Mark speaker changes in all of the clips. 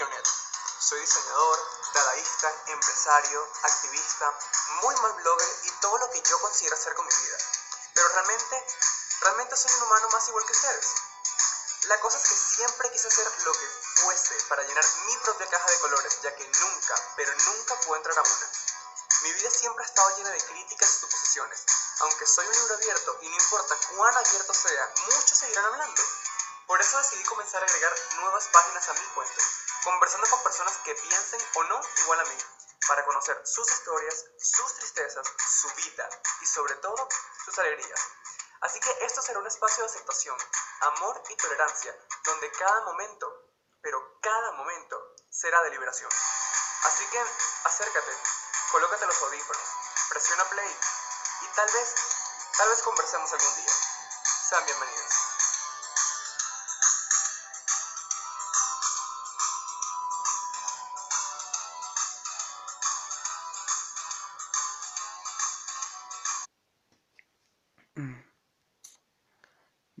Speaker 1: Lionel. Soy diseñador, dadaísta, empresario, activista, muy mal blogger y todo lo que yo considero hacer con mi vida. Pero realmente, realmente soy un humano más igual que ustedes. La cosa es que siempre quise hacer lo que fuese para llenar mi propia caja de colores, ya que nunca, pero nunca puedo entrar a una. Mi vida siempre ha estado llena de críticas y suposiciones. Aunque soy un libro abierto y no importa cuán abierto sea, muchos seguirán hablando. Por eso decidí comenzar a agregar nuevas páginas a mi cuento, conversando con personas que piensen o no igual a mí, para conocer sus historias, sus tristezas, su vida y sobre todo sus alegrías. Así que esto será un espacio de aceptación, amor y tolerancia, donde cada momento, pero cada momento, será de liberación. Así que acércate, colócate los audífonos, presiona play y tal vez, tal vez conversemos algún día. Sean bienvenidos.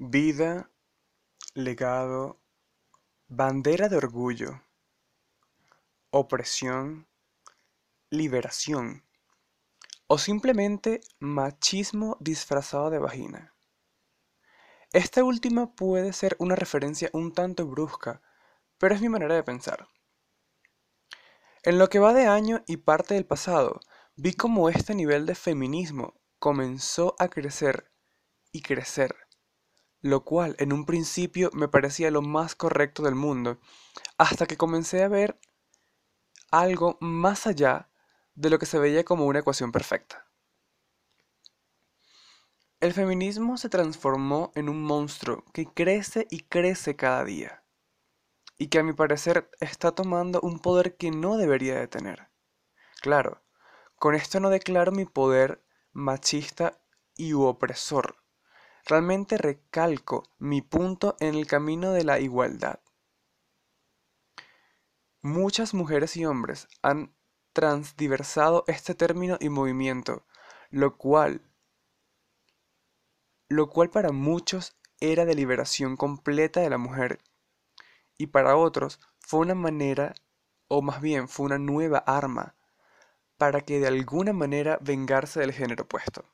Speaker 2: Vida, legado, bandera de orgullo, opresión, liberación o simplemente machismo disfrazado de vagina. Esta última puede ser una referencia un tanto brusca, pero es mi manera de pensar. En lo que va de año y parte del pasado, vi cómo este nivel de feminismo comenzó a crecer y crecer, lo cual en un principio me parecía lo más correcto del mundo, hasta que comencé a ver algo más allá de lo que se veía como una ecuación perfecta. El feminismo se transformó en un monstruo que crece y crece cada día, y que a mi parecer está tomando un poder que no debería de tener. Claro, con esto no declaro mi poder machista y opresor. Realmente recalco mi punto en el camino de la igualdad. Muchas mujeres y hombres han transdiversado este término y movimiento, lo cual, lo cual para muchos era de liberación completa de la mujer y para otros fue una manera, o más bien fue una nueva arma, para que de alguna manera vengarse del género opuesto.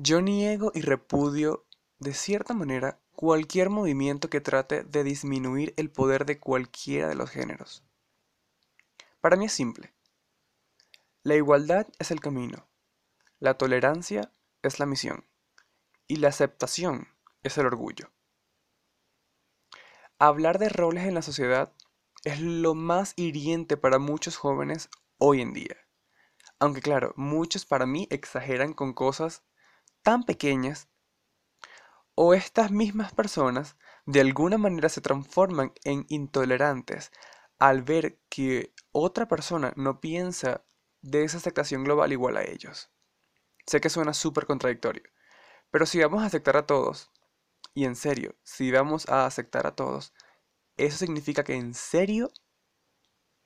Speaker 2: Yo niego y repudio, de cierta manera, cualquier movimiento que trate de disminuir el poder de cualquiera de los géneros. Para mí es simple. La igualdad es el camino, la tolerancia es la misión y la aceptación es el orgullo. Hablar de roles en la sociedad es lo más hiriente para muchos jóvenes hoy en día. Aunque claro, muchos para mí exageran con cosas tan pequeñas o estas mismas personas de alguna manera se transforman en intolerantes al ver que otra persona no piensa de esa aceptación global igual a ellos. Sé que suena súper contradictorio, pero si vamos a aceptar a todos, y en serio, si vamos a aceptar a todos, eso significa que en serio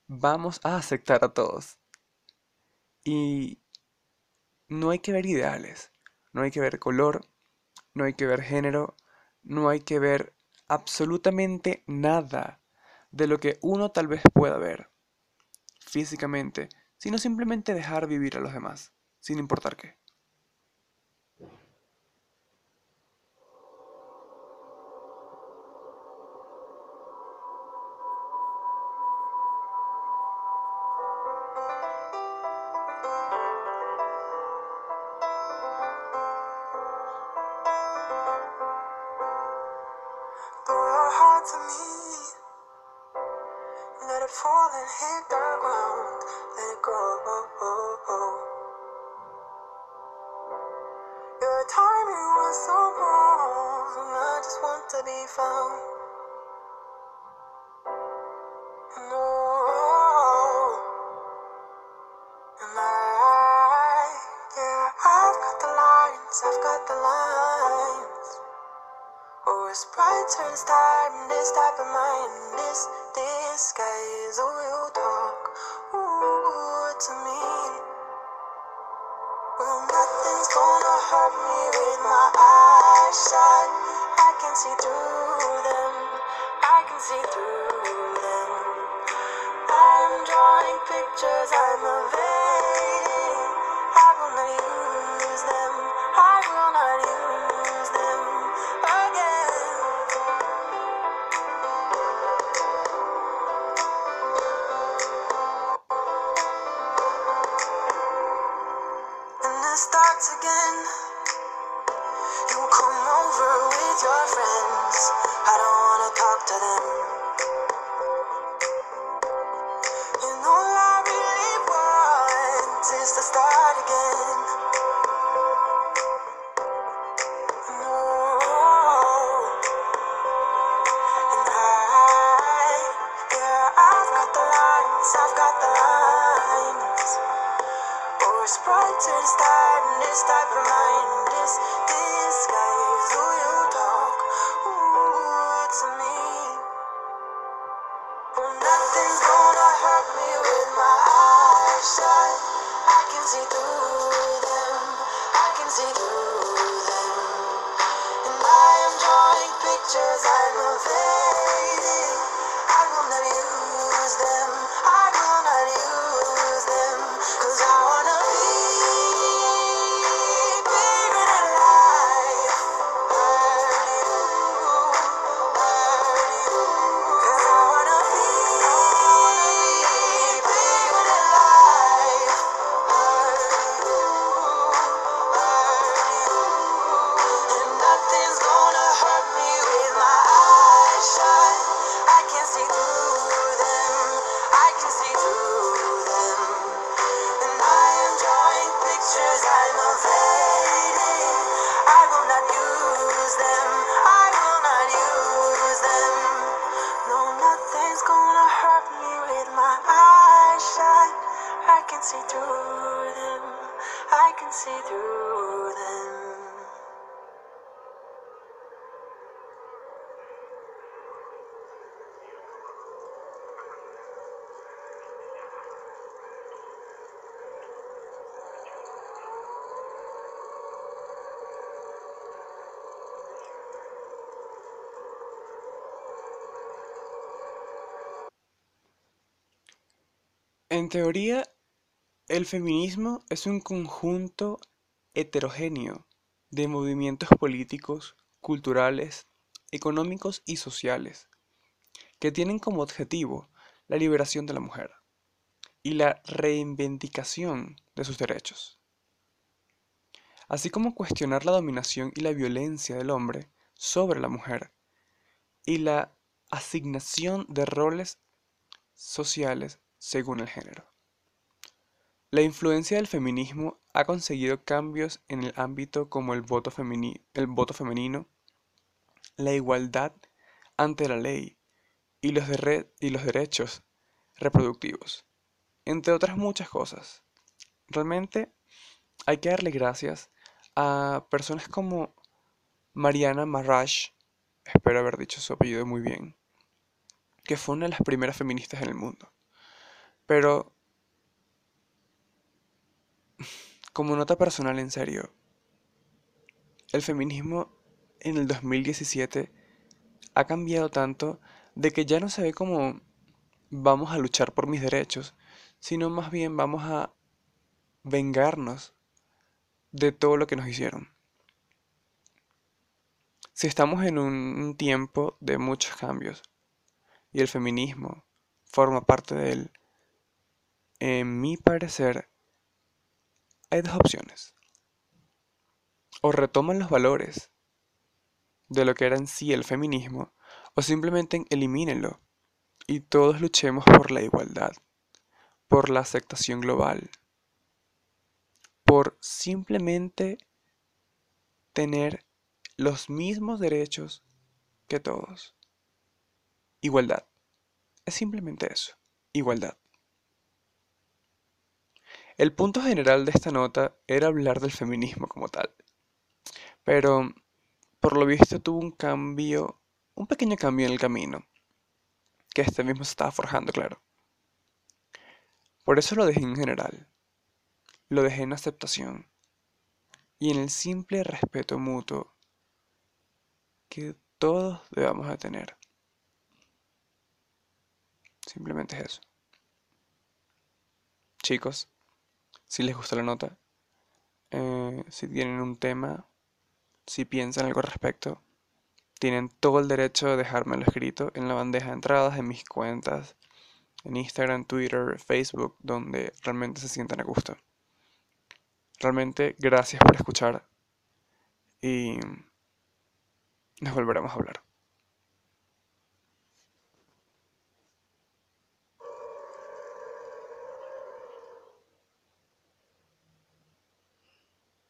Speaker 2: vamos a aceptar a todos. Y no hay que ver ideales, no hay que ver color, no hay que ver género, no hay que ver absolutamente nada de lo que uno tal vez pueda ver físicamente, sino simplemente dejar vivir a los demás, sin importar qué.
Speaker 3: To me. Let it fall and hit the ground. Let it go. Your timing was so wrong. I just want to be found. No. And I, yeah, I've got the lines. I've got the lines was pride turns tired and this type of mind and this disguise. Oh, you talk ooh, to me. Well, nothing's gonna hurt me with my eyes shut. I can see through them. I can see through them. I'm drawing pictures. I'm a again. Nothing's gonna hurt me with my eyes shut. I can see through them. I can see through them. And I am drawing pictures I'm evading. See through them. I can see through them.
Speaker 2: En teoría, el feminismo es un conjunto heterogéneo de movimientos políticos, culturales, económicos y sociales que tienen como objetivo la liberación de la mujer y la reivindicación de sus derechos, así como cuestionar la dominación y la violencia del hombre sobre la mujer y la asignación de roles sociales según el género. La influencia del feminismo ha conseguido cambios en el ámbito como el voto, femenino, la igualdad ante la ley y los, derre- y los derechos reproductivos, entre otras muchas cosas. Realmente hay que darle gracias a personas como Mariana Marash, espero haber dicho su apellido muy bien, que fue una de las primeras feministas en el mundo. Pero, como nota personal en serio, el feminismo en el 2017 ha cambiado tanto de que ya no se ve como vamos a luchar por mis derechos, sino más bien vamos a vengarnos de todo lo que nos hicieron. Si estamos en un tiempo de muchos cambios y el feminismo forma parte de él, en mi parecer, hay dos opciones. O retoman los valores de lo que era en sí el feminismo, o simplemente elimínenlo y todos luchemos por la igualdad, por la aceptación global, por simplemente tener los mismos derechos que todos. Igualdad. Es simplemente eso, igualdad. El punto general de esta nota era hablar del feminismo como tal, pero por lo visto tuvo un cambio, un pequeño cambio en el camino, que este mismo se estaba forjando, claro. Por eso lo dejé en general, lo dejé en aceptación y en el simple respeto mutuo que todos debamos de tener. Simplemente es eso. chicos, si les gustó la nota, eh, si tienen un tema, si piensan algo al respecto, tienen todo el derecho de dejármelo escrito en la bandeja de entradas en mis cuentas, en Instagram, Twitter, Facebook, donde realmente se sientan a gusto. Realmente gracias por escuchar y nos volveremos a hablar.